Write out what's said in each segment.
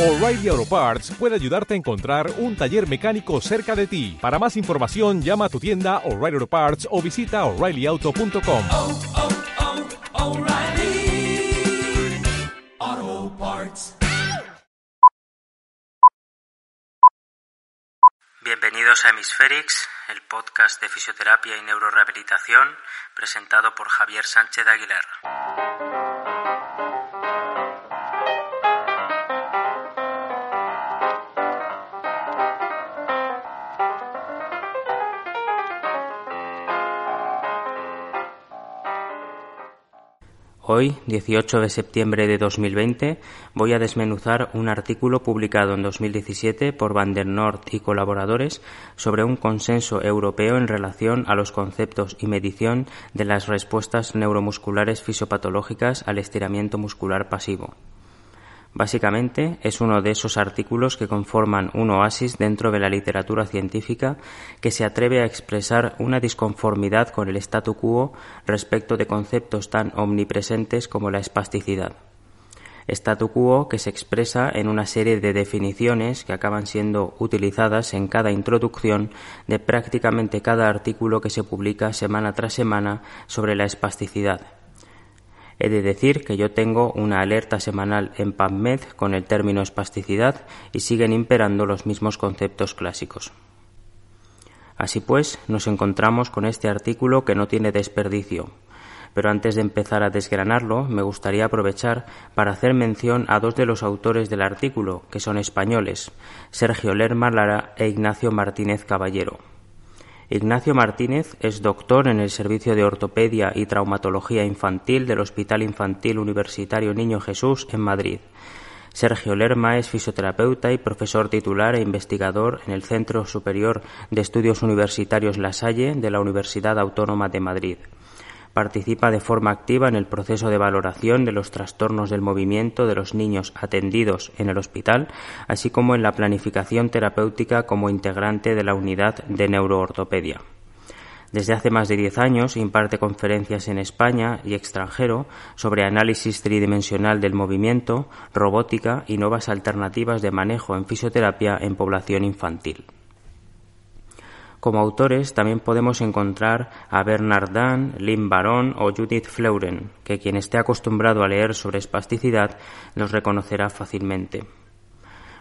O'Reilly Auto Parts puede ayudarte a encontrar un taller mecánico cerca de ti. Para más información, llama a tu tienda O'Reilly Auto Parts o visita oreillyauto.com. oh, oh, Parts. Bienvenidos a Hemisferix, el podcast de fisioterapia y neurorehabilitación presentado por Javier Sánchez Aguilar. Hoy, 18 de septiembre de 2020, voy a desmenuzar un artículo publicado en 2017 por Van der Noort y colaboradores sobre un consenso europeo en relación a los conceptos y medición de las respuestas neuromusculares fisiopatológicas al estiramiento muscular pasivo. Básicamente es uno de esos artículos que conforman un oasis dentro de la literatura científica que se atreve a expresar una disconformidad con el statu quo respecto de conceptos tan omnipresentes como la espasticidad. Statu quo que se expresa en una serie de definiciones que acaban siendo utilizadas en cada introducción de prácticamente cada artículo que se publica semana tras semana sobre la espasticidad He de decir que yo tengo una alerta semanal en PubMed con el término espasticidad y siguen imperando los mismos conceptos clásicos. Así pues, nos encontramos con este artículo que no tiene desperdicio. Pero antes de empezar a desgranarlo, me gustaría aprovechar para hacer mención a dos de los autores del artículo, que son españoles, Sergio Lerma Lara e Ignacio Martínez Caballero. Ignacio Martínez es doctor en el Servicio de Ortopedia y Traumatología Infantil del Hospital Infantil Universitario Niño Jesús en Madrid. Sergio Lerma es fisioterapeuta y profesor titular e investigador en el Centro Superior de Estudios Universitarios La Salle de la Universidad Autónoma de Madrid. Participa de forma activa en el proceso de valoración de los trastornos del movimiento de los niños atendidos en el hospital, así como en la planificación terapéutica como integrante de la unidad de neuroortopedia. Desde hace más de diez años imparte conferencias en España y extranjero sobre análisis tridimensional del movimiento, robótica y nuevas alternativas de manejo en fisioterapia en población infantil. Como autores también podemos encontrar a Bernard Dan, Lynn Baron o Judith Fleuren, que quien esté acostumbrado a leer sobre espasticidad los reconocerá fácilmente.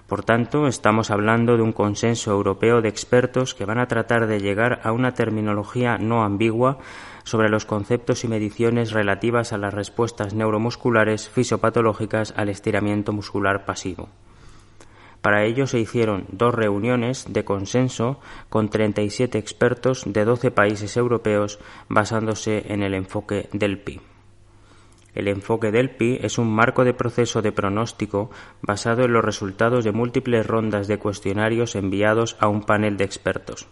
Por tanto, estamos hablando de un consenso europeo de expertos que van a tratar de llegar a una terminología no ambigua sobre los conceptos y mediciones relativas a las respuestas neuromusculares fisiopatológicas al estiramiento muscular pasivo. Para ello se hicieron dos reuniones de consenso con 37 expertos de 12 países europeos basándose en el enfoque del PI. El enfoque del PI es un marco de proceso de pronóstico basado en los resultados de múltiples rondas de cuestionarios enviados a un panel de expertos.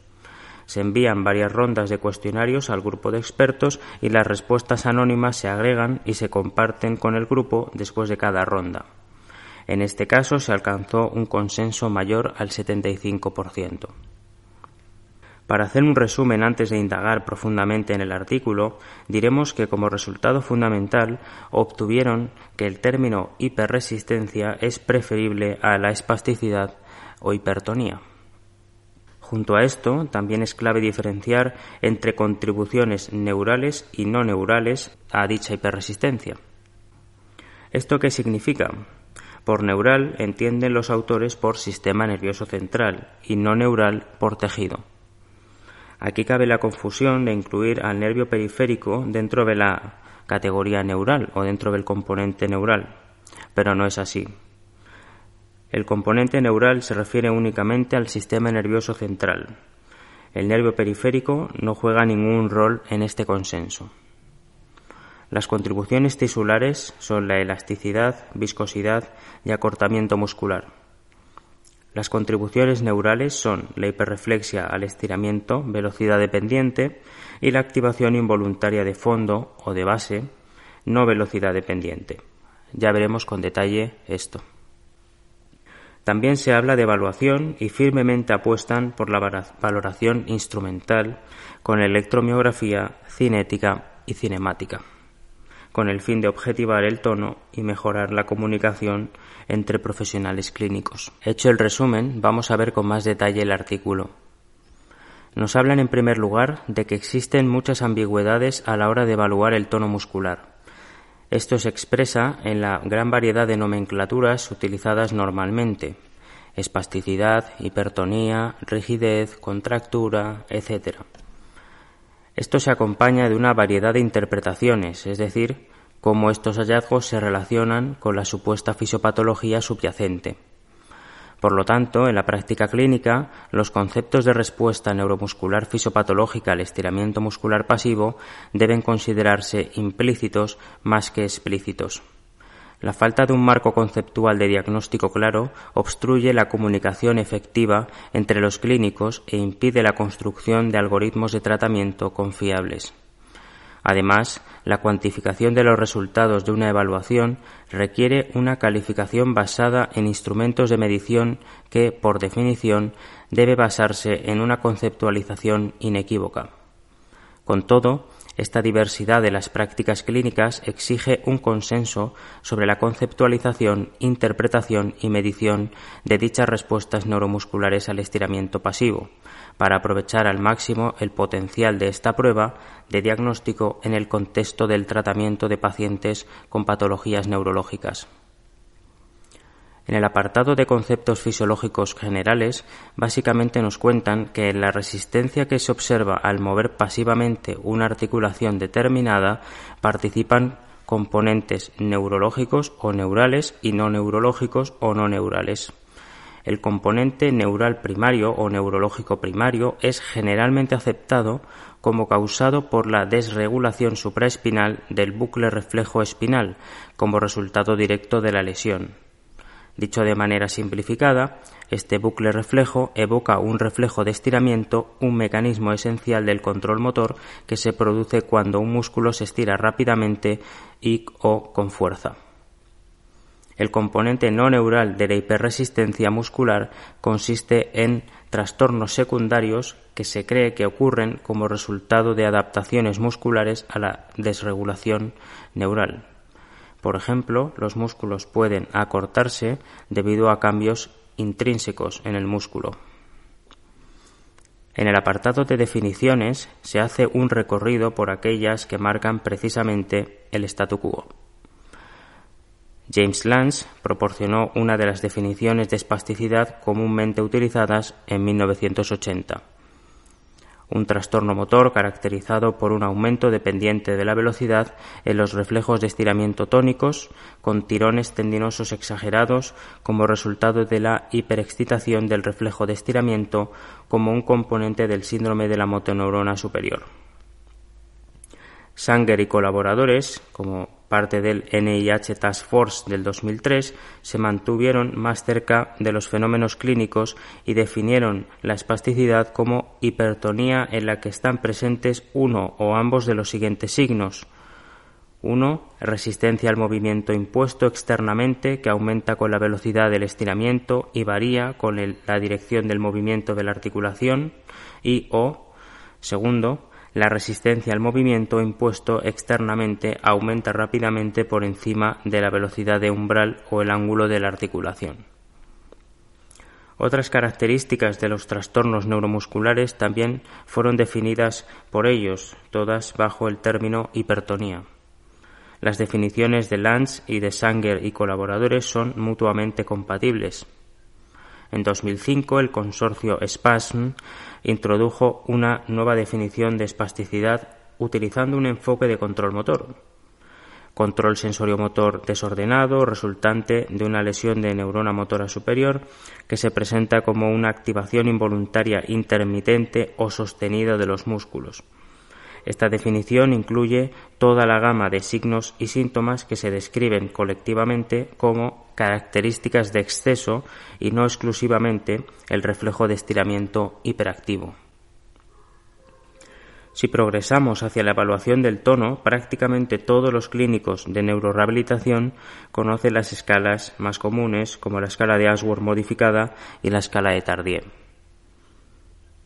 Se envían varias rondas de cuestionarios al grupo de expertos y las respuestas anónimas se agregan y se comparten con el grupo después de cada ronda. En este caso se alcanzó un consenso mayor al 75%. Para hacer un resumen antes de indagar profundamente en el artículo, diremos que como resultado fundamental obtuvieron que el término hiperresistencia es preferible a la espasticidad o hipertonía. Junto a esto, también es clave diferenciar entre contribuciones neurales y no neurales a dicha hiperresistencia. ¿Esto qué significa? Por neural entienden los autores por sistema nervioso central y no neural por tejido. Aquí cabe la confusión de incluir al nervio periférico dentro de la categoría neural o dentro del componente neural, pero no es así. El componente neural se refiere únicamente al sistema nervioso central. El nervio periférico no juega ningún rol en este consenso. Las contribuciones tisulares son la elasticidad, viscosidad y acortamiento muscular. Las contribuciones neurales son la hiperreflexia al estiramiento, velocidad dependiente, y la activación involuntaria de fondo o de base, no velocidad dependiente. Ya veremos con detalle esto. También se habla de evaluación y firmemente apuestan por la valoración instrumental con electromiografía, cinética y cinemática. Con el fin de objetivar el tono y mejorar la comunicación entre profesionales clínicos. Hecho el resumen, vamos a ver con más detalle el artículo. Nos hablan en primer lugar de que existen muchas ambigüedades a la hora de evaluar el tono muscular. Esto se expresa en la gran variedad de nomenclaturas utilizadas normalmente. Espasticidad, hipertonía, rigidez, contractura, etc. Esto se acompaña de una variedad de interpretaciones, es decir, cómo estos hallazgos se relacionan con la supuesta fisiopatología subyacente. Por lo tanto, en la práctica clínica, los conceptos de respuesta neuromuscular fisiopatológica al estiramiento muscular pasivo deben considerarse implícitos más que explícitos. La falta de un marco conceptual de diagnóstico claro obstruye la comunicación efectiva entre los clínicos e impide la construcción de algoritmos de tratamiento confiables. Además, la cuantificación de los resultados de una evaluación requiere una calificación basada en instrumentos de medición que, por definición, debe basarse en una conceptualización inequívoca. Con todo, esta diversidad de las prácticas clínicas exige un consenso sobre la conceptualización, interpretación y medición de dichas respuestas neuromusculares al estiramiento pasivo, para aprovechar al máximo el potencial de esta prueba de diagnóstico en el contexto del tratamiento de pacientes con patologías neurológicas. En el apartado de conceptos fisiológicos generales, básicamente nos cuentan que en la resistencia que se observa al mover pasivamente una articulación determinada participan componentes neurológicos o neurales y no neurológicos o no neurales. El componente neural primario o neurológico primario es generalmente aceptado como causado por la desregulación supraespinal del bucle reflejo espinal como resultado directo de la lesión. Dicho de manera simplificada, este bucle reflejo evoca un reflejo de estiramiento, un mecanismo esencial del control motor que se produce cuando un músculo se estira rápidamente y o con fuerza. El componente no neural de la hiperresistencia muscular consiste en trastornos secundarios que se cree que ocurren como resultado de adaptaciones musculares a la desregulación neural. Por ejemplo, los músculos pueden acortarse debido a cambios intrínsecos en el músculo. En el apartado de definiciones se hace un recorrido por aquellas que marcan precisamente el statu quo. James Lance proporcionó una de las definiciones de espasticidad comúnmente utilizadas en 1980. Un trastorno motor caracterizado por un aumento dependiente de la velocidad en los reflejos de estiramiento tónicos, con tirones tendinosos exagerados como resultado de la hiperexcitación del reflejo de estiramiento como un componente del síndrome de la motoneurona superior. Sanger y colaboradores, como parte del NIH Task Force del 2003, se mantuvieron más cerca de los fenómenos clínicos y definieron la espasticidad como hipertonía en la que están presentes uno o ambos de los siguientes signos. Uno, Resistencia al movimiento impuesto externamente que aumenta con la velocidad del estiramiento y varía con la dirección del movimiento de la articulación. Y o, segundo, la resistencia al movimiento impuesto externamente aumenta rápidamente por encima de la velocidad de umbral o el ángulo de la articulación. Otras características de los trastornos neuromusculares también fueron definidas por ellos, todas bajo el término hipertonía. Las definiciones de Lance y de Sanger y colaboradores son mutuamente compatibles. En 2005, el consorcio SPASM introdujo una nueva definición de espasticidad utilizando un enfoque de control motor. Control sensoriomotor desordenado resultante de una lesión de neurona motora superior que se presenta como una activación involuntaria intermitente o sostenida de los músculos. Esta definición incluye toda la gama de signos y síntomas que se describen colectivamente como características de exceso y no exclusivamente el reflejo de estiramiento hiperactivo. Si progresamos hacia la evaluación del tono, prácticamente todos los clínicos de neurorehabilitación conocen las escalas más comunes, como la escala de Ashworth modificada y la escala de Tardieu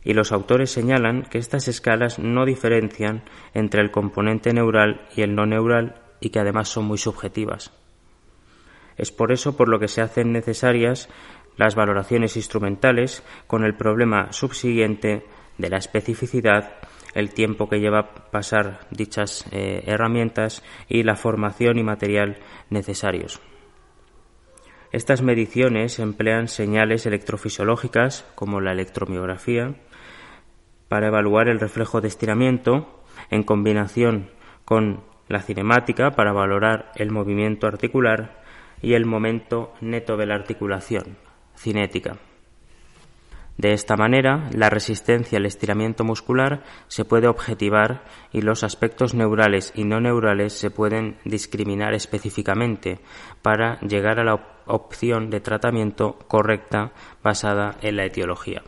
y los autores señalan que estas escalas no diferencian entre el componente neural y el no neural y que además son muy subjetivas. Es por eso por lo que se hacen necesarias las valoraciones instrumentales con el problema subsiguiente de la especificidad, el tiempo que lleva pasar dichas eh, herramientas y la formación y material necesarios. Estas mediciones emplean señales electrofisiológicas como la electromiografía para evaluar el reflejo de estiramiento en combinación con la cinemática para valorar el movimiento articular y el momento neto de la articulación, cinética. De esta manera, la resistencia al estiramiento muscular se puede objetivar y los aspectos neurales y no neurales se pueden discriminar específicamente para llegar a la opción de tratamiento correcta basada en la etiología.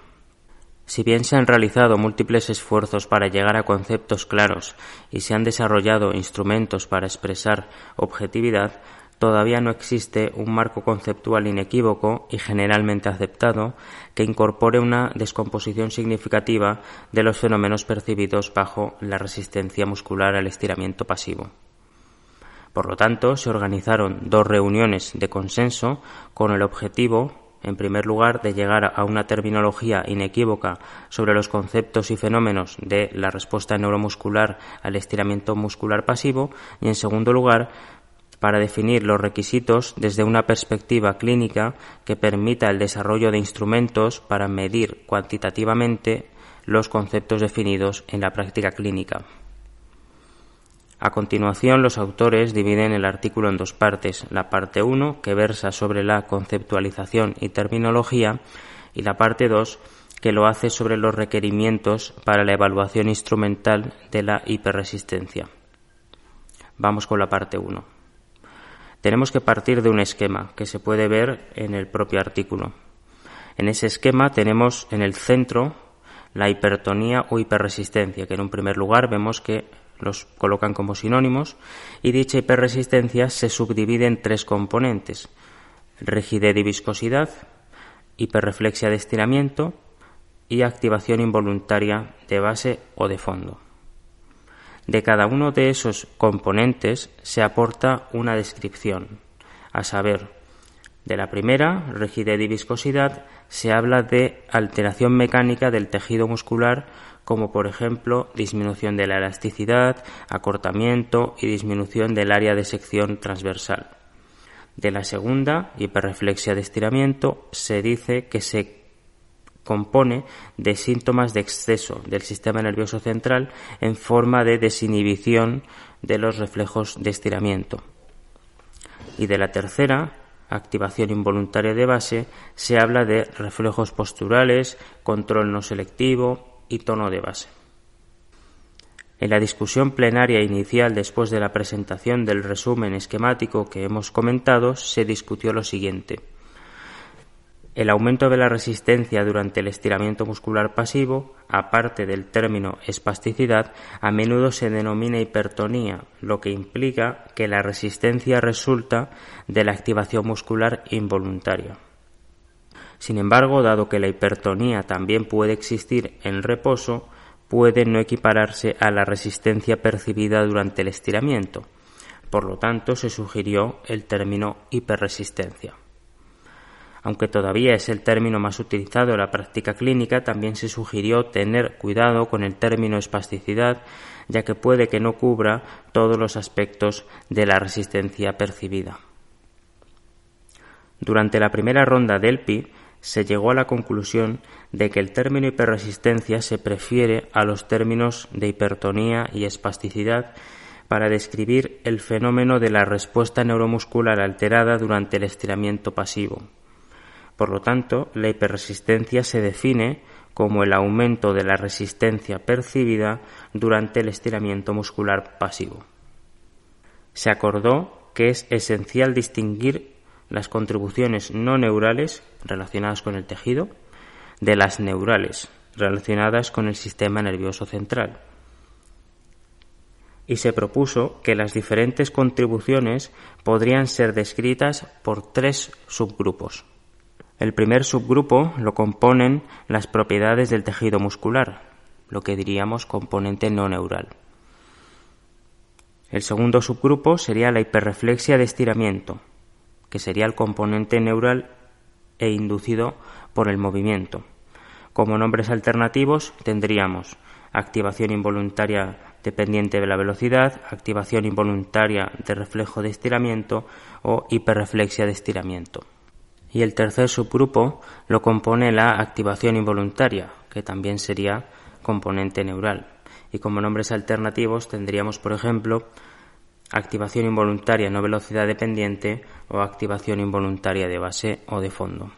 Si bien se han realizado múltiples esfuerzos para llegar a conceptos claros y se han desarrollado instrumentos para expresar objetividad, todavía no existe un marco conceptual inequívoco y generalmente aceptado que incorpore una descomposición significativa de los fenómenos percibidos bajo la resistencia muscular al estiramiento pasivo. Por lo tanto, se organizaron dos reuniones de consenso con el objetivo, en primer lugar, de llegar a una terminología inequívoca sobre los conceptos y fenómenos de la respuesta neuromuscular al estiramiento muscular pasivo y, en segundo lugar, para definir los requisitos desde una perspectiva clínica que permita el desarrollo de instrumentos para medir cuantitativamente los conceptos definidos en la práctica clínica. A continuación, los autores dividen el artículo en dos partes, la parte 1, que versa sobre la conceptualización y terminología, y la parte 2, que lo hace sobre los requerimientos para la evaluación instrumental de la hiperresistencia. Vamos con la parte 1 tenemos que partir de un esquema que se puede ver en el propio artículo. En ese esquema tenemos en el centro la hipertonía o hiperresistencia, que en un primer lugar vemos que los colocan como sinónimos, y dicha hiperresistencia se subdivide en tres componentes, rigidez y viscosidad, hiperreflexia de estiramiento y activación involuntaria de base o de fondo. De cada uno de esos componentes se aporta una descripción, a saber, de la primera, rigidez y viscosidad, se habla de alteración mecánica del tejido muscular, como por ejemplo disminución de la elasticidad, acortamiento y disminución del área de sección transversal. De la segunda, hiperreflexia de estiramiento, se dice que se compone de síntomas de exceso del sistema nervioso central en forma de desinhibición de los reflejos de estiramiento. Y de la tercera, activación involuntaria de base, se habla de reflejos posturales, control no selectivo y tono de base. En la discusión plenaria inicial después de la presentación del resumen esquemático que hemos comentado, se discutió lo siguiente. El aumento de la resistencia durante el estiramiento muscular pasivo, aparte del término espasticidad, a menudo se denomina hipertonía, lo que implica que la resistencia resulta de la activación muscular involuntaria. Sin embargo, dado que la hipertonía también puede existir en reposo, puede no equipararse a la resistencia percibida durante el estiramiento. Por lo tanto, se sugirió el término hiperresistencia. Aunque todavía es el término más utilizado en la práctica clínica, también se sugirió tener cuidado con el término espasticidad, ya que puede que no cubra todos los aspectos de la resistencia percibida. Durante la primera ronda del PI se llegó a la conclusión de que el término hiperresistencia se prefiere a los términos de hipertonía y espasticidad para describir el fenómeno de la respuesta neuromuscular alterada durante el estiramiento pasivo. Por lo tanto, la hiperresistencia se define como el aumento de la resistencia percibida durante el estiramiento muscular pasivo. Se acordó que es esencial distinguir las contribuciones no neurales relacionadas con el tejido de las neurales relacionadas con el sistema nervioso central. Y se propuso que las diferentes contribuciones podrían ser descritas por tres subgrupos. El primer subgrupo lo componen las propiedades del tejido muscular, lo que diríamos componente no neural. El segundo subgrupo sería la hiperreflexia de estiramiento, que sería el componente neural e inducido por el movimiento. Como nombres alternativos tendríamos activación involuntaria dependiente de la velocidad, activación involuntaria de reflejo de estiramiento o hiperreflexia de estiramiento. Y el tercer subgrupo lo compone la activación involuntaria, que también sería componente neural. Y como nombres alternativos tendríamos, por ejemplo, activación involuntaria no velocidad dependiente o activación involuntaria de base o de fondo.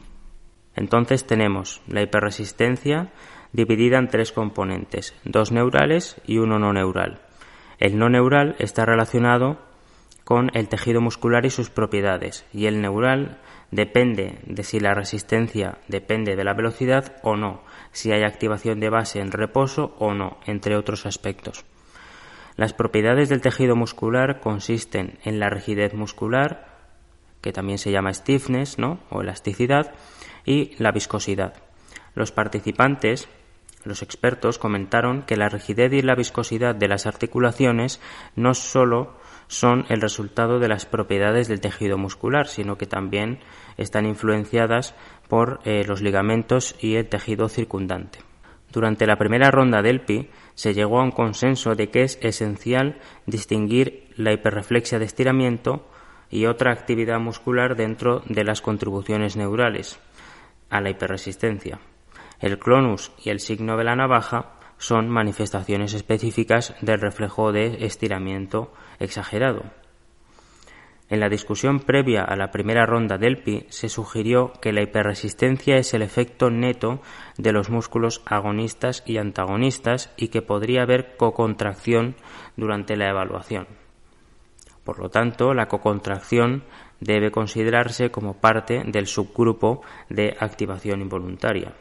Entonces tenemos la hiperresistencia dividida en tres componentes, dos neurales y uno no neural. El no neural está relacionado con el tejido muscular y sus propiedades, y el neural depende de si la resistencia depende de la velocidad o no, si hay activación de base en reposo o no, entre otros aspectos. Las propiedades del tejido muscular consisten en la rigidez muscular, que también se llama stiffness, ¿no? o elasticidad, y la viscosidad. Los participantes, los expertos, comentaron que la rigidez y la viscosidad de las articulaciones no solo son el resultado de las propiedades del tejido muscular, sino que también están influenciadas por eh, los ligamentos y el tejido circundante. Durante la primera ronda del PI se llegó a un consenso de que es esencial distinguir la hiperreflexia de estiramiento y otra actividad muscular dentro de las contribuciones neurales a la hiperresistencia. El clonus y el signo de la navaja son manifestaciones específicas del reflejo de estiramiento exagerado. En la discusión previa a la primera ronda del PI se sugirió que la hiperresistencia es el efecto neto de los músculos agonistas y antagonistas y que podría haber cocontracción durante la evaluación. Por lo tanto, la cocontracción debe considerarse como parte del subgrupo de activación involuntaria.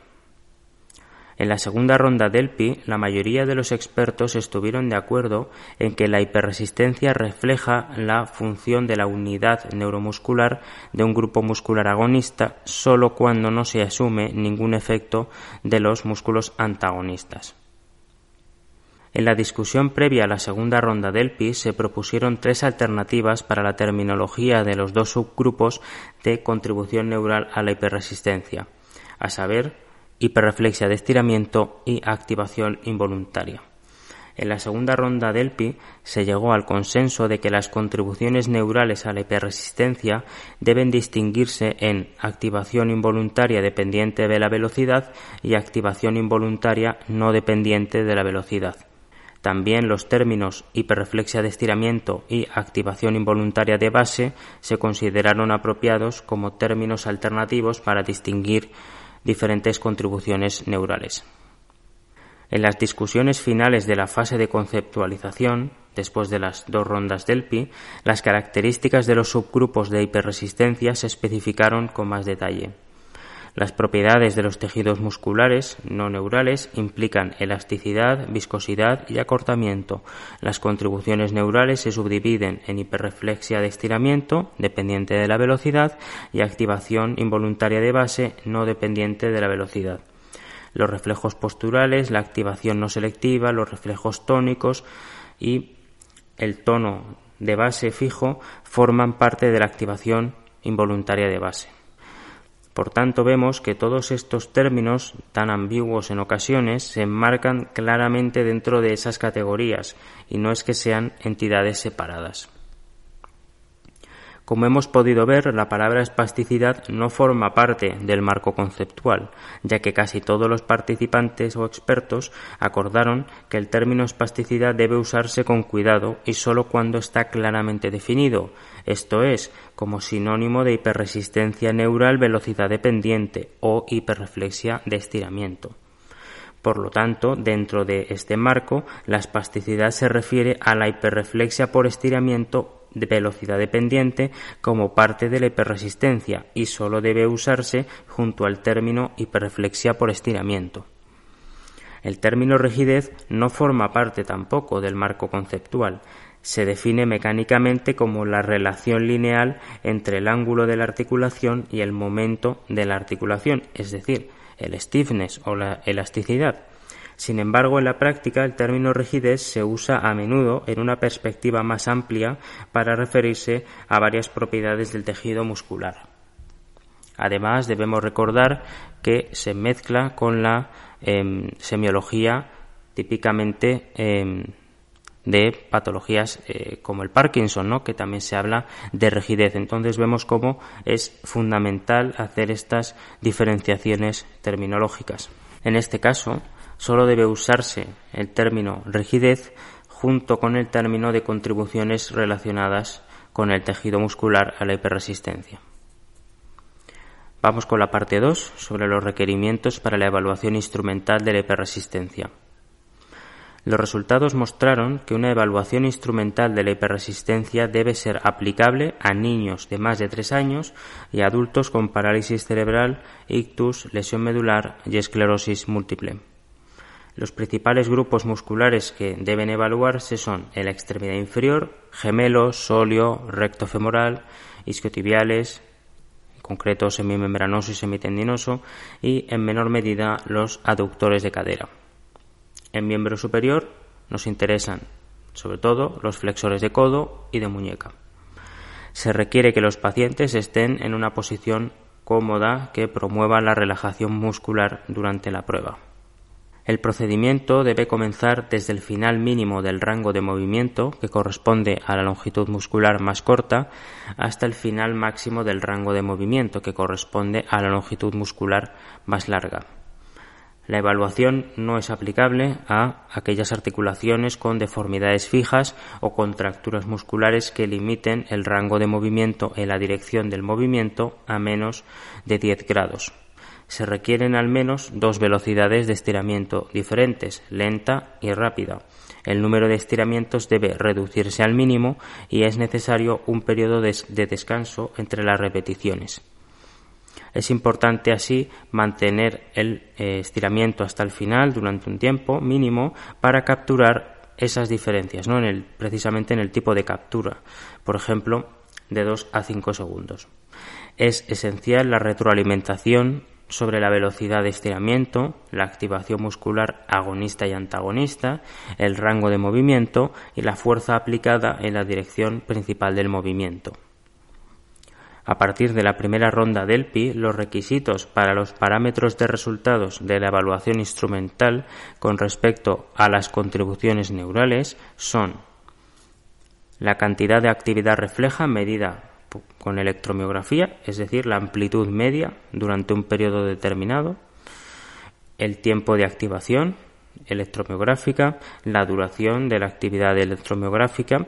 En la segunda ronda del PI, la mayoría de los expertos estuvieron de acuerdo en que la hiperresistencia refleja la función de la unidad neuromuscular de un grupo muscular agonista solo cuando no se asume ningún efecto de los músculos antagonistas. En la discusión previa a la segunda ronda del PI se propusieron tres alternativas para la terminología de los dos subgrupos de contribución neural a la hiperresistencia, a saber, hiperreflexia de estiramiento y activación involuntaria. En la segunda ronda del PI se llegó al consenso de que las contribuciones neurales a la hiperresistencia deben distinguirse en activación involuntaria dependiente de la velocidad y activación involuntaria no dependiente de la velocidad. También los términos hiperreflexia de estiramiento y activación involuntaria de base se consideraron apropiados como términos alternativos para distinguir diferentes contribuciones neurales. En las discusiones finales de la fase de conceptualización, después de las dos rondas del PI, las características de los subgrupos de hiperresistencia se especificaron con más detalle. Las propiedades de los tejidos musculares no neurales implican elasticidad, viscosidad y acortamiento. Las contribuciones neurales se subdividen en hiperreflexia de estiramiento, dependiente de la velocidad, y activación involuntaria de base, no dependiente de la velocidad. Los reflejos posturales, la activación no selectiva, los reflejos tónicos y el tono de base fijo forman parte de la activación involuntaria de base. Por tanto, vemos que todos estos términos, tan ambiguos en ocasiones, se enmarcan claramente dentro de esas categorías y no es que sean entidades separadas. Como hemos podido ver, la palabra espasticidad no forma parte del marco conceptual, ya que casi todos los participantes o expertos acordaron que el término espasticidad debe usarse con cuidado y solo cuando está claramente definido, esto es, como sinónimo de hiperresistencia neural velocidad dependiente o hiperreflexia de estiramiento. Por lo tanto, dentro de este marco, la espasticidad se refiere a la hiperreflexia por estiramiento de velocidad dependiente como parte de la hiperresistencia y solo debe usarse junto al término hiperreflexia por estiramiento. El término rigidez no forma parte tampoco del marco conceptual. Se define mecánicamente como la relación lineal entre el ángulo de la articulación y el momento de la articulación, es decir, el stiffness o la elasticidad. Sin embargo, en la práctica el término rigidez se usa a menudo en una perspectiva más amplia para referirse a varias propiedades del tejido muscular. Además, debemos recordar que se mezcla con la em, semiología típicamente em, de patologías eh, como el Parkinson, ¿no? que también se habla de rigidez. Entonces vemos cómo es fundamental hacer estas diferenciaciones terminológicas. En este caso, solo debe usarse el término rigidez junto con el término de contribuciones relacionadas con el tejido muscular a la hiperresistencia. Vamos con la parte 2 sobre los requerimientos para la evaluación instrumental de la hiperresistencia. Los resultados mostraron que una evaluación instrumental de la hiperresistencia debe ser aplicable a niños de más de 3 años y adultos con parálisis cerebral, ictus, lesión medular y esclerosis múltiple. Los principales grupos musculares que deben evaluarse son la extremidad inferior, gemelos, sóleo, recto femoral, isquiotibiales, en concreto semimembranoso y semitendinoso, y en menor medida los aductores de cadera. En miembro superior nos interesan sobre todo los flexores de codo y de muñeca. Se requiere que los pacientes estén en una posición cómoda que promueva la relajación muscular durante la prueba. El procedimiento debe comenzar desde el final mínimo del rango de movimiento, que corresponde a la longitud muscular más corta, hasta el final máximo del rango de movimiento, que corresponde a la longitud muscular más larga. La evaluación no es aplicable a aquellas articulaciones con deformidades fijas o contracturas musculares que limiten el rango de movimiento en la dirección del movimiento a menos de 10 grados. Se requieren al menos dos velocidades de estiramiento diferentes, lenta y rápida. El número de estiramientos debe reducirse al mínimo y es necesario un periodo de, descanso entre las repeticiones. Es importante así mantener el eh, estiramiento hasta el final durante un tiempo mínimo para capturar esas diferencias, ¿no? en el, precisamente en el tipo de captura, por ejemplo, de 2 a 5 segundos. Es esencial la retroalimentación sobre la velocidad de estiramiento, la activación muscular agonista y antagonista, el rango de movimiento y la fuerza aplicada en la dirección principal del movimiento. A partir de la primera ronda del PI, los requisitos para los parámetros de resultados de la evaluación instrumental con respecto a las contribuciones neurales son la cantidad de actividad refleja medida con electromiografía, es decir, la amplitud media durante un periodo determinado, el tiempo de activación electromiográfica, la duración de la actividad electromiográfica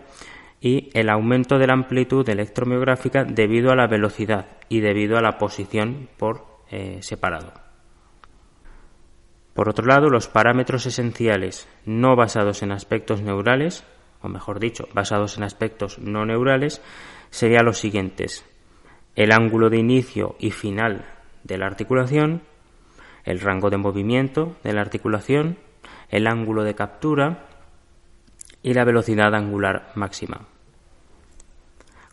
y el aumento de la amplitud electromiográfica debido a la velocidad y debido a la posición por eh, separado. Por otro lado, los parámetros esenciales no basados en aspectos neurales, o mejor dicho, basados en aspectos no neurales, serían los siguientes. El ángulo de inicio y final de la articulación, el rango de movimiento de la articulación, el ángulo de captura y la velocidad angular máxima.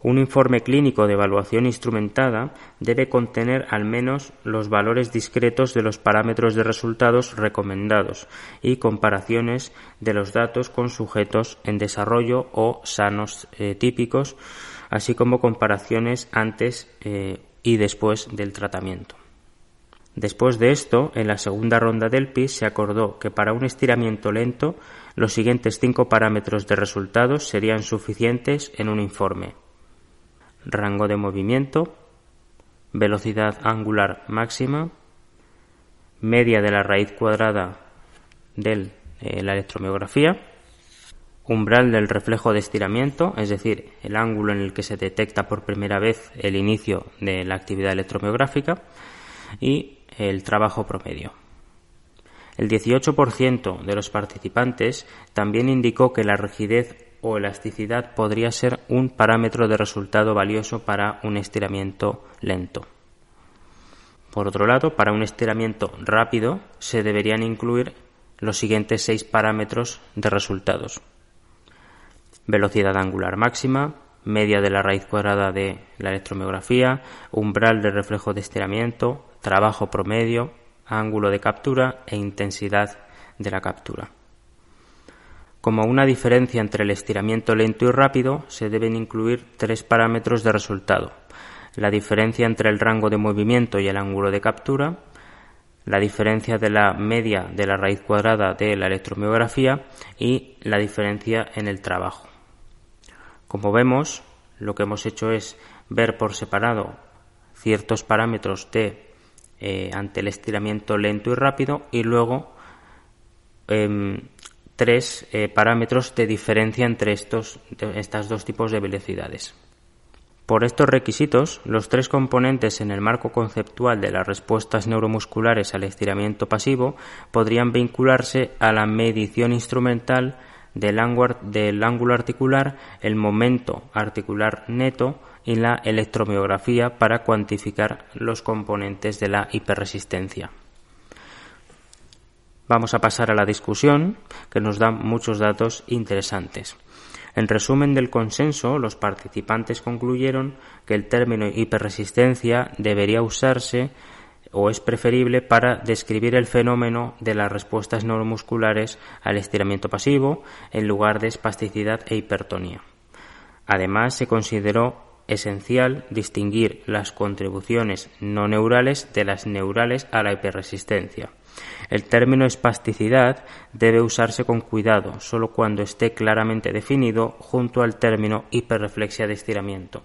Un informe clínico de evaluación instrumentada debe contener al menos los valores discretos de los parámetros de resultados recomendados y comparaciones de los datos con sujetos en desarrollo o sanos eh, típicos así como comparaciones antes eh, y después del tratamiento. Después de esto, en la segunda ronda del PIS se acordó que para un estiramiento lento los siguientes cinco parámetros de resultados serían suficientes en un informe. Rango de movimiento, velocidad angular máxima, media de la raíz cuadrada de eh, la electromiografía, umbral del reflejo de estiramiento, es decir, el ángulo en el que se detecta por primera vez el inicio de la actividad electromiográfica y el trabajo promedio. El 18% de los participantes también indicó que la rigidez o elasticidad podría ser un parámetro de resultado valioso para un estiramiento lento. Por otro lado, para un estiramiento rápido se deberían incluir los siguientes seis parámetros de resultados velocidad angular máxima, media de la raíz cuadrada de la electromiografía, umbral de reflejo de estiramiento, trabajo promedio, ángulo de captura e intensidad de la captura. Como una diferencia entre el estiramiento lento y rápido, se deben incluir tres parámetros de resultado. La diferencia entre el rango de movimiento y el ángulo de captura, la diferencia de la media de la raíz cuadrada de la electromiografía y la diferencia en el trabajo. Como vemos, lo que hemos hecho es ver por separado ciertos parámetros de eh, ante el estiramiento lento y rápido y luego em, tres eh, parámetros de diferencia entre estos, dos tipos de velocidades. Por estos requisitos, los tres componentes en el marco conceptual de las respuestas neuromusculares al estiramiento pasivo podrían vincularse a la medición instrumental del ángulo articular, el momento articular neto y la electromiografía para cuantificar los componentes de la hiperresistencia. Vamos a pasar a la discusión, que nos da muchos datos interesantes. En resumen del consenso, los participantes concluyeron que el término hiperresistencia debería usarse o es preferible para describir el fenómeno de las respuestas neuromusculares al estiramiento pasivo en lugar de espasticidad e hipertonía. Además, se consideró esencial distinguir las contribuciones no neurales de las neurales a la hiperresistencia. El término espasticidad debe usarse con cuidado, solo cuando esté claramente definido junto al término hiperreflexia de estiramiento.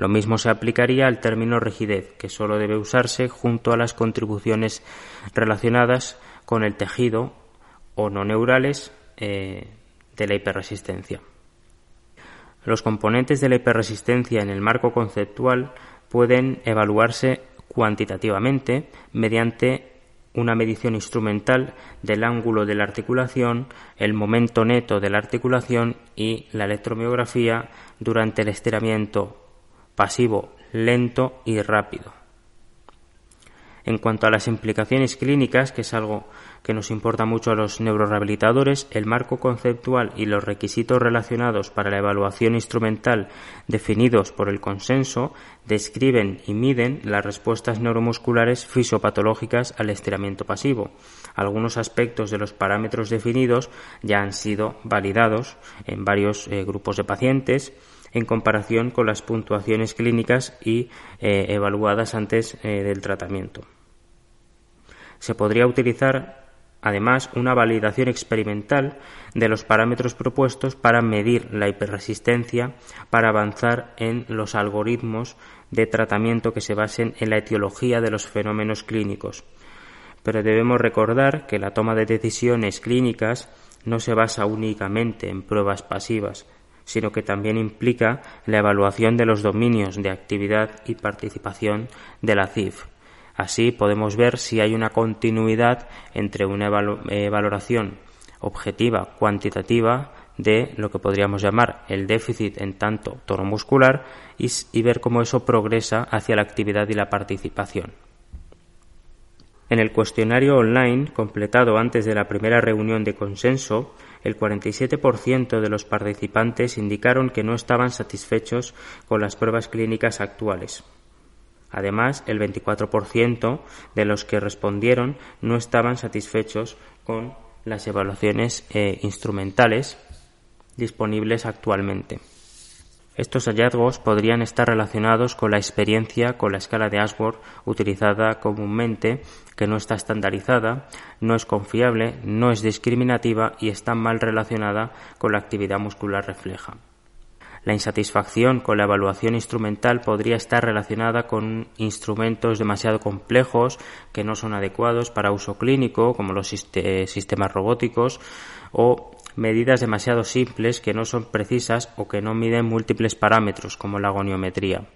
Lo mismo se aplicaría al término rigidez, que solo debe usarse junto a las contribuciones relacionadas con el tejido o no neurales eh, de la hiperresistencia. Los componentes de la hiperresistencia en el marco conceptual pueden evaluarse cuantitativamente mediante una medición instrumental del ángulo de la articulación, el momento neto de la articulación y la electromiografía durante el estiramiento pasivo lento y rápido. En cuanto a las implicaciones clínicas, que es algo que nos importa mucho a los neurorehabilitadores, el marco conceptual y los requisitos relacionados para la evaluación instrumental definidos por el consenso describen y miden las respuestas neuromusculares fisiopatológicas al estiramiento pasivo. Algunos aspectos de los parámetros definidos ya han sido validados en varios eh, grupos de pacientes en comparación con las puntuaciones clínicas y eh, evaluadas antes eh, del tratamiento. Se podría utilizar además una validación experimental de los parámetros propuestos para medir la hiperresistencia para avanzar en los algoritmos de tratamiento que se basen en la etiología de los fenómenos clínicos. Pero debemos recordar que la toma de decisiones clínicas no se basa únicamente en pruebas pasivas, sino que también implica la evaluación de los dominios de actividad y participación de la CIF. Así podemos ver si hay una continuidad entre una eh, valoración objetiva cuantitativa de lo que podríamos llamar el déficit en tanto tono muscular y ver cómo eso progresa hacia la actividad y la participación. En el cuestionario online completado antes de la primera reunión de consenso, el 47% de los participantes indicaron que no estaban satisfechos con las pruebas clínicas actuales. Además, el 24% de los que respondieron no estaban satisfechos con las evaluaciones eh, instrumentales disponibles actualmente. Estos hallazgos podrían estar relacionados con la experiencia con la escala de Ashworth utilizada comúnmente, que no está estandarizada, no es confiable, no es discriminativa y está mal relacionada con la actividad muscular refleja. La insatisfacción con la evaluación instrumental podría estar relacionada con instrumentos demasiado complejos que no son adecuados para uso clínico, como los sistemas robóticos, o medidas demasiado simples que no son precisas o que no miden múltiples parámetros, como la goniometría.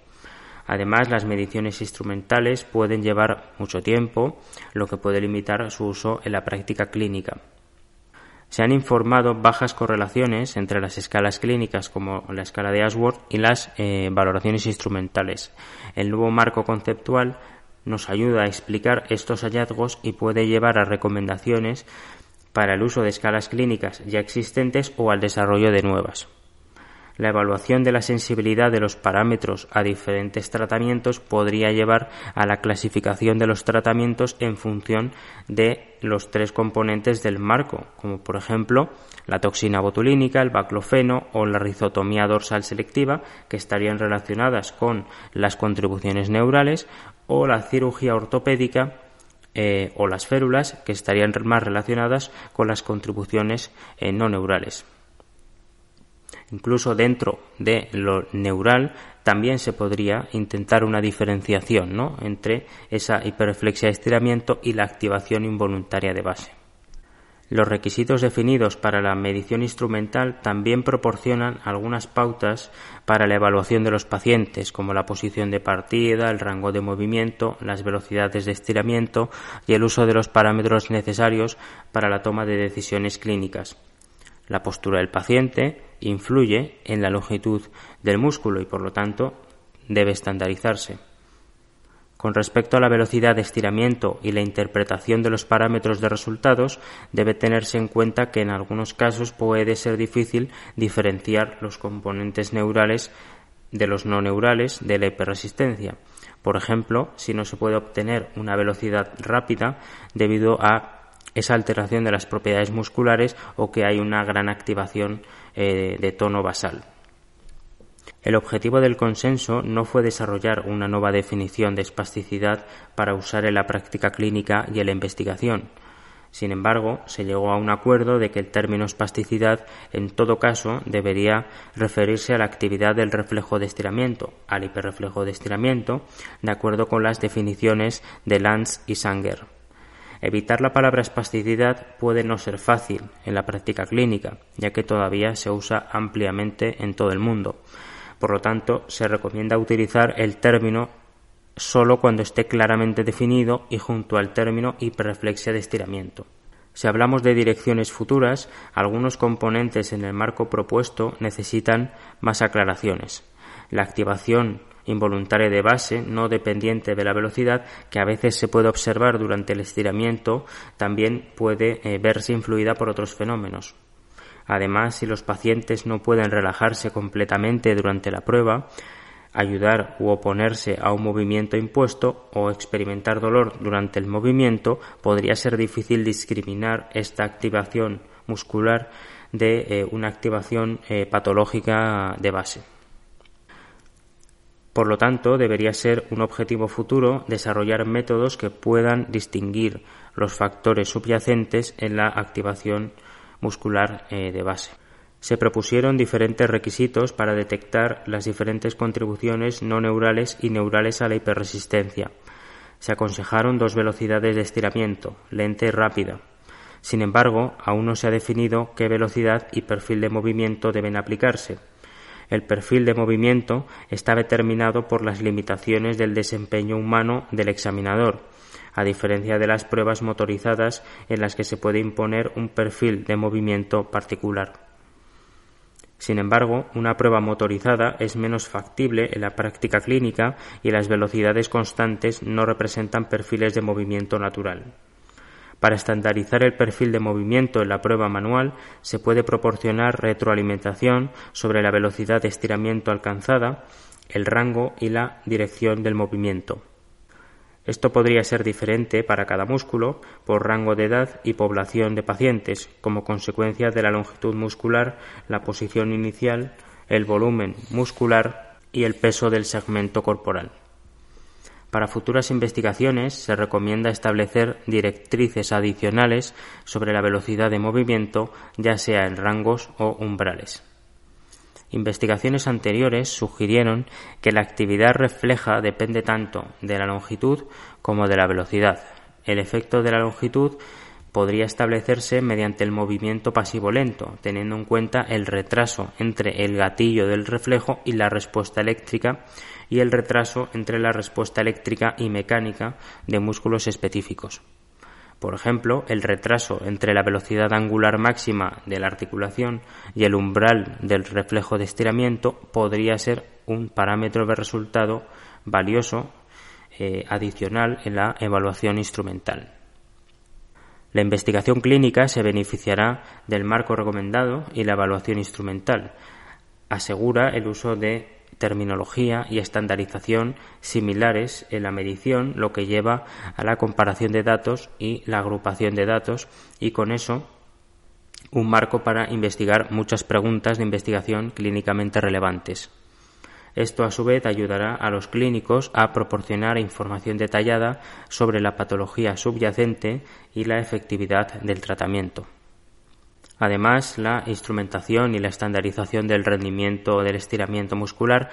Además, las mediciones instrumentales pueden llevar mucho tiempo, lo que puede limitar su uso en la práctica clínica. Se han informado bajas correlaciones entre las escalas clínicas como la escala de Ashworth y las eh, valoraciones instrumentales. El nuevo marco conceptual nos ayuda a explicar estos hallazgos y puede llevar a recomendaciones para el uso de escalas clínicas ya existentes o al desarrollo de nuevas. La evaluación de la sensibilidad de los parámetros a diferentes tratamientos podría llevar a la clasificación de los tratamientos en función de los tres componentes del marco, como por ejemplo la toxina botulínica, el baclofeno o la rizotomía dorsal selectiva, que estarían relacionadas con las contribuciones neurales, o la cirugía ortopédica eh, o las férulas, que estarían más relacionadas con las contribuciones eh, no neurales. Incluso dentro de lo neural también se podría intentar una diferenciación ¿no? entre esa hiperreflexia de estiramiento y la activación involuntaria de base. Los requisitos definidos para la medición instrumental también proporcionan algunas pautas para la evaluación de los pacientes, como la posición de partida, el rango de movimiento, las velocidades de estiramiento y el uso de los parámetros necesarios para la toma de decisiones clínicas. La postura del paciente influye en la longitud del músculo y por lo tanto debe estandarizarse. Con respecto a la velocidad de estiramiento y la interpretación de los parámetros de resultados, debe tenerse en cuenta que en algunos casos puede ser difícil diferenciar los componentes neurales de los no neurales de la hiperresistencia. Por ejemplo, si no se puede obtener una velocidad rápida debido a esa alteración de las propiedades musculares o que hay una gran activación eh, de tono basal. El objetivo del consenso no fue desarrollar una nueva definición de espasticidad para usar en la práctica clínica y en la investigación. Sin embargo, se llegó a un acuerdo de que el término espasticidad en todo caso debería referirse a la actividad del reflejo de estiramiento, al hiperreflejo de estiramiento, de acuerdo con las definiciones de Lanz y Sanger. Evitar la palabra espasticidad puede no ser fácil en la práctica clínica, ya que todavía se usa ampliamente en todo el mundo. Por lo tanto, se recomienda utilizar el término solo cuando esté claramente definido y junto al término hiperreflexia de estiramiento. Si hablamos de direcciones futuras, algunos componentes en el marco propuesto necesitan más aclaraciones. La activación involuntaria de base, no dependiente de la velocidad, que a veces se puede observar durante el estiramiento, también puede eh, verse influida por otros fenómenos. Además, si los pacientes no pueden relajarse completamente durante la prueba, ayudar u oponerse a un movimiento impuesto o experimentar dolor durante el movimiento, podría ser difícil discriminar esta activación muscular de eh, una activación eh, patológica de base. Por lo tanto, debería ser un objetivo futuro desarrollar métodos que puedan distinguir los factores subyacentes en la activación muscular eh, de base. Se propusieron diferentes requisitos para detectar las diferentes contribuciones no neurales y neurales a la hiperresistencia. Se aconsejaron dos velocidades de estiramiento, lenta y rápida. Sin embargo, aún no se ha definido qué velocidad y perfil de movimiento deben aplicarse el perfil de movimiento está determinado por las limitaciones del desempeño humano del examinador, a diferencia de las pruebas motorizadas en las que se puede imponer un perfil de movimiento particular. Sin embargo, una prueba motorizada es menos factible en la práctica clínica y las velocidades constantes no representan perfiles de movimiento natural. Para estandarizar el perfil de movimiento en la prueba manual se puede proporcionar retroalimentación sobre la velocidad de estiramiento alcanzada, el rango y la dirección del movimiento. Esto podría ser diferente para cada músculo por rango de edad y población de pacientes, como consecuencia de la longitud muscular, la posición inicial, el volumen muscular y el peso del segmento corporal. Para futuras investigaciones se recomienda establecer directrices adicionales sobre la velocidad de movimiento, ya sea en rangos o umbrales. Investigaciones anteriores sugirieron que la actividad refleja depende tanto de la longitud como de la velocidad. El efecto de la longitud podría establecerse mediante el movimiento pasivo lento, teniendo en cuenta el retraso entre el gatillo del reflejo y la respuesta eléctrica y el retraso entre la respuesta eléctrica y mecánica de músculos específicos. Por ejemplo, el retraso entre la velocidad angular máxima de la articulación y el umbral del reflejo de estiramiento podría ser un parámetro de resultado valioso eh, adicional en la evaluación instrumental. La investigación clínica se beneficiará del marco recomendado y la evaluación instrumental, asegura el uso de terminología y estandarización similares en la medición, lo que lleva a la comparación de datos y la agrupación de datos y con eso un marco para investigar muchas preguntas de investigación clínicamente relevantes. Esto a su vez ayudará a los clínicos a proporcionar información detallada sobre la patología subyacente y la efectividad del tratamiento. Además, la instrumentación y la estandarización del rendimiento del estiramiento muscular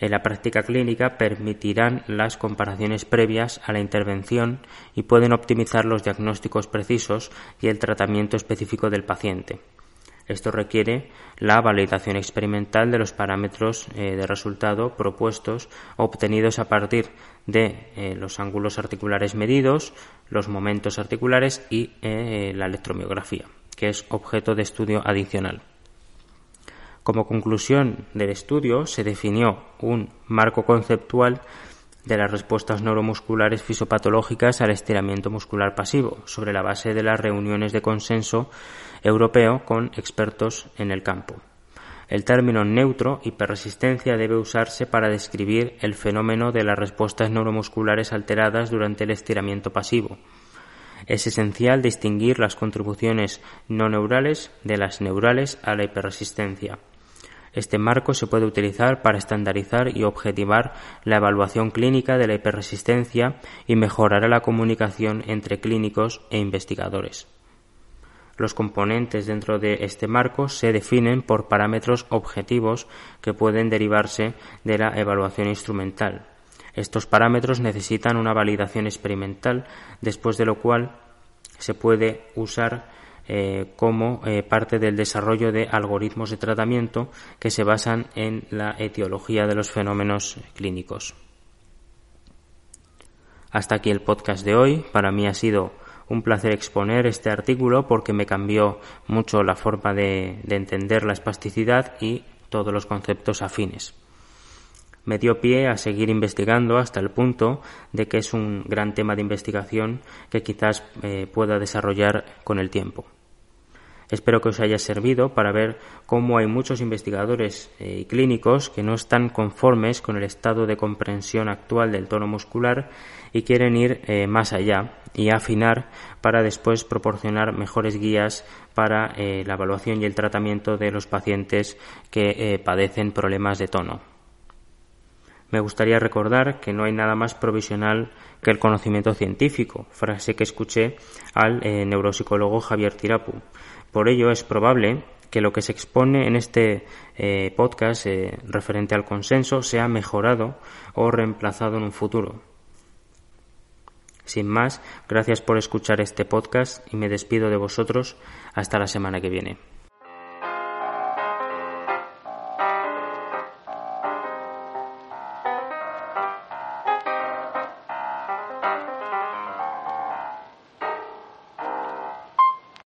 en la práctica clínica permitirán las comparaciones previas a la intervención y pueden optimizar los diagnósticos precisos y el tratamiento específico del paciente. Esto requiere la validación experimental de los parámetros eh, de resultado propuestos obtenidos a partir de eh, los ángulos articulares medidos, los momentos articulares y eh, la electromiografía, que es objeto de estudio adicional. Como conclusión del estudio se definió un marco conceptual de las respuestas neuromusculares fisopatológicas al estiramiento muscular pasivo, sobre la base de las reuniones de consenso europeo con expertos en el campo. El término neutro, hiperresistencia, debe usarse para describir el fenómeno de las respuestas neuromusculares alteradas durante el estiramiento pasivo. Es esencial distinguir las contribuciones no neurales de las neurales a la hiperresistencia. Este marco se puede utilizar para estandarizar y objetivar la evaluación clínica de la hiperresistencia y mejorará la comunicación entre clínicos e investigadores. Los componentes dentro de este marco se definen por parámetros objetivos que pueden derivarse de la evaluación instrumental. Estos parámetros necesitan una validación experimental, después de lo cual se puede usar eh, como eh, parte del desarrollo de algoritmos de tratamiento que se basan en la etiología de los fenómenos clínicos. Hasta aquí el podcast de hoy. Para mí ha sido un placer exponer este artículo porque me cambió mucho la forma de entender la espasticidad y todos los conceptos afines me dio pie a seguir investigando hasta el punto de que es un gran tema de investigación que quizás eh, pueda desarrollar con el tiempo. Espero que os haya servido para ver cómo hay muchos investigadores eh, y clínicos que no están conformes con el estado de comprensión actual del tono muscular y quieren ir eh, más allá y afinar para después proporcionar mejores guías para la evaluación y el tratamiento de los pacientes que padecen problemas de tono. Me gustaría recordar que no hay nada más provisional que el conocimiento científico, frase que escuché al eh, neuropsicólogo Javier Tirapu. Por ello es probable que lo que se expone en este eh, podcast eh, referente al consenso sea mejorado o reemplazado en un futuro. Sin más, gracias por escuchar este podcast y me despido de vosotros hasta la semana que viene.